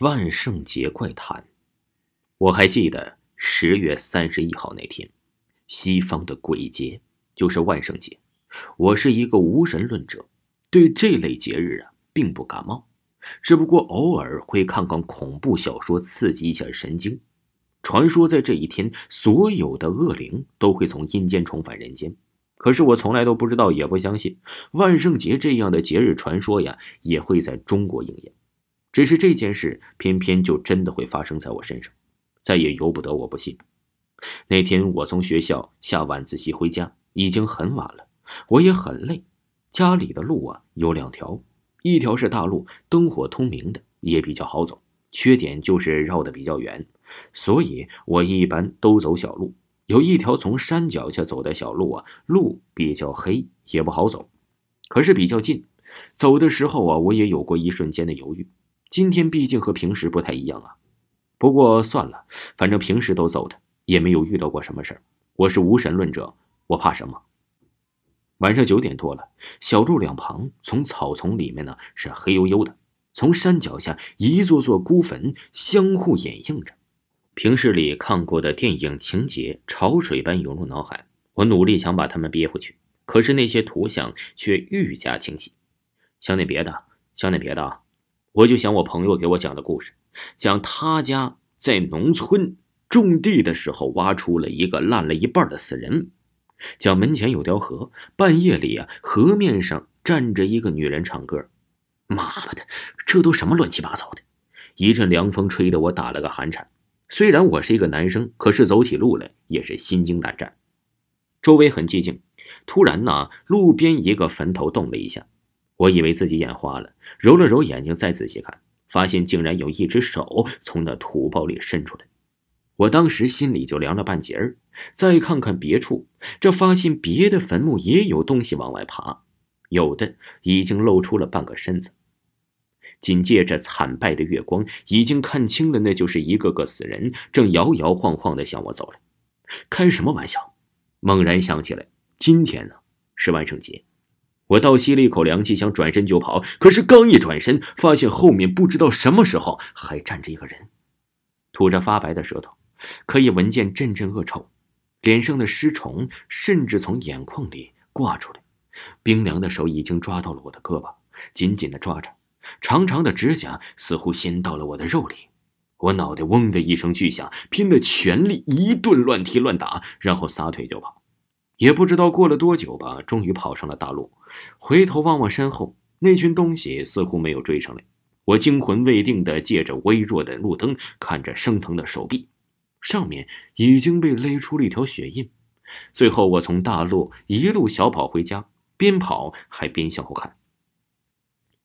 万圣节怪谈。我还记得十月三十一号那天，西方的鬼节就是万圣节。我是一个无神论者，对这类节日啊并不感冒，只不过偶尔会看看恐怖小说刺激一下神经。传说在这一天，所有的恶灵都会从阴间重返人间。可是我从来都不知道，也不相信万圣节这样的节日传说呀，也会在中国应验。只是这件事偏偏就真的会发生在我身上，再也由不得我不信。那天我从学校下晚自习回家，已经很晚了，我也很累。家里的路啊有两条，一条是大路，灯火通明的，也比较好走。缺点就是绕得比较远，所以我一般都走小路。有一条从山脚下走的小路啊，路比较黑，也不好走，可是比较近。走的时候啊，我也有过一瞬间的犹豫。今天毕竟和平时不太一样啊，不过算了，反正平时都走的，也没有遇到过什么事儿。我是无神论者，我怕什么？晚上九点多了，小路两旁从草丛里面呢是黑黝黝的，从山脚下一座座孤坟相互掩映着，平时里看过的电影情节潮水般涌入脑海。我努力想把它们憋回去，可是那些图像却愈加清晰。想点别的，想点别的啊！我就想我朋友给我讲的故事，讲他家在农村种地的时候挖出了一个烂了一半的死人，讲门前有条河，半夜里啊，河面上站着一个女人唱歌。妈的，这都什么乱七八糟的！一阵凉风吹得我打了个寒颤。虽然我是一个男生，可是走起路来也是心惊胆战。周围很寂静，突然呢，路边一个坟头动了一下。我以为自己眼花了，揉了揉眼睛，再仔细看，发现竟然有一只手从那土包里伸出来。我当时心里就凉了半截儿。再看看别处，这发现别的坟墓也有东西往外爬，有的已经露出了半个身子。紧接着，惨败的月光已经看清了，那就是一个个死人，正摇摇晃晃的向我走来。开什么玩笑？猛然想起来，今天呢是万圣节。我倒吸了一口凉气，想转身就跑，可是刚一转身，发现后面不知道什么时候还站着一个人，吐着发白的舌头，可以闻见阵阵恶臭，脸上的尸虫甚至从眼眶里挂出来，冰凉的手已经抓到了我的胳膊，紧紧的抓着，长长的指甲似乎掀到了我的肉里，我脑袋嗡的一声巨响，拼了全力一顿乱踢乱打，然后撒腿就跑。也不知道过了多久吧，终于跑上了大路。回头望望身后，那群东西似乎没有追上来。我惊魂未定的借着微弱的路灯，看着生疼的手臂，上面已经被勒出了一条血印。最后，我从大路一路小跑回家，边跑还边向后看。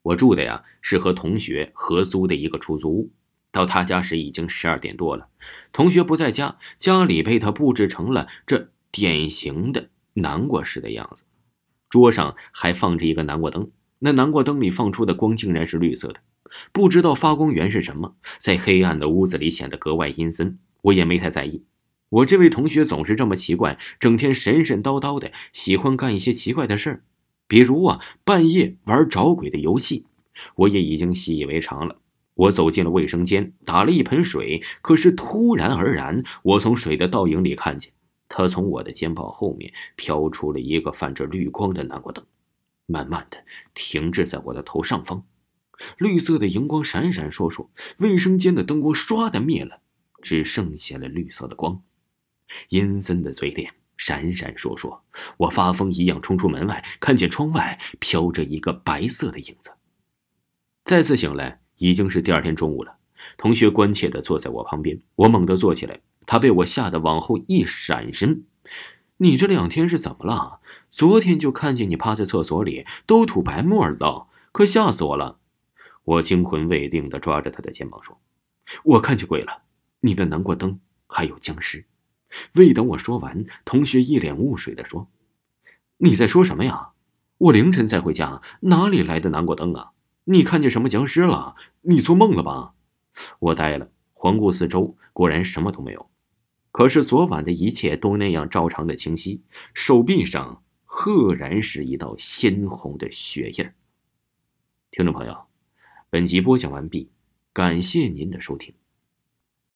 我住的呀是和同学合租的一个出租屋。到他家时已经十二点多了，同学不在家，家里被他布置成了这。典型的南瓜式的样子，桌上还放着一个南瓜灯，那南瓜灯里放出的光竟然是绿色的，不知道发光源是什么，在黑暗的屋子里显得格外阴森。我也没太在意，我这位同学总是这么奇怪，整天神神叨叨的，喜欢干一些奇怪的事儿，比如啊，半夜玩找鬼的游戏，我也已经习以为常了。我走进了卫生间，打了一盆水，可是突然而然，我从水的倒影里看见。他从我的肩膀后面飘出了一个泛着绿光的南瓜灯，慢慢的停滞在我的头上方。绿色的荧光闪闪烁烁，卫生间的灯光唰的灭了，只剩下了绿色的光。阴森的嘴脸闪闪烁烁，我发疯一样冲出门外，看见窗外飘着一个白色的影子。再次醒来，已经是第二天中午了。同学关切的坐在我旁边，我猛地坐起来。他被我吓得往后一闪身，你这两天是怎么了？昨天就看见你趴在厕所里，都吐白沫了，可吓死我了！我惊魂未定的抓着他的肩膀说：“我看见鬼了，你的南瓜灯还有僵尸。”未等我说完，同学一脸雾水的说：“你在说什么呀？我凌晨才回家，哪里来的南瓜灯啊？你看见什么僵尸了？你做梦了吧？”我呆了，环顾四周，果然什么都没有。可是昨晚的一切都那样照常的清晰，手臂上赫然是一道鲜红的血印。听众朋友，本集播讲完毕，感。谢您的收听。